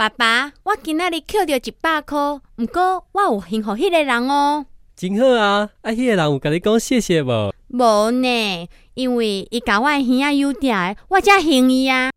爸爸，我今仔日捡到一百块，毋过我有幸福迄个人哦。真好啊！啊，迄个人有甲你讲谢谢无？无呢，因为伊甲我的耳仔有点，我才幸伊啊。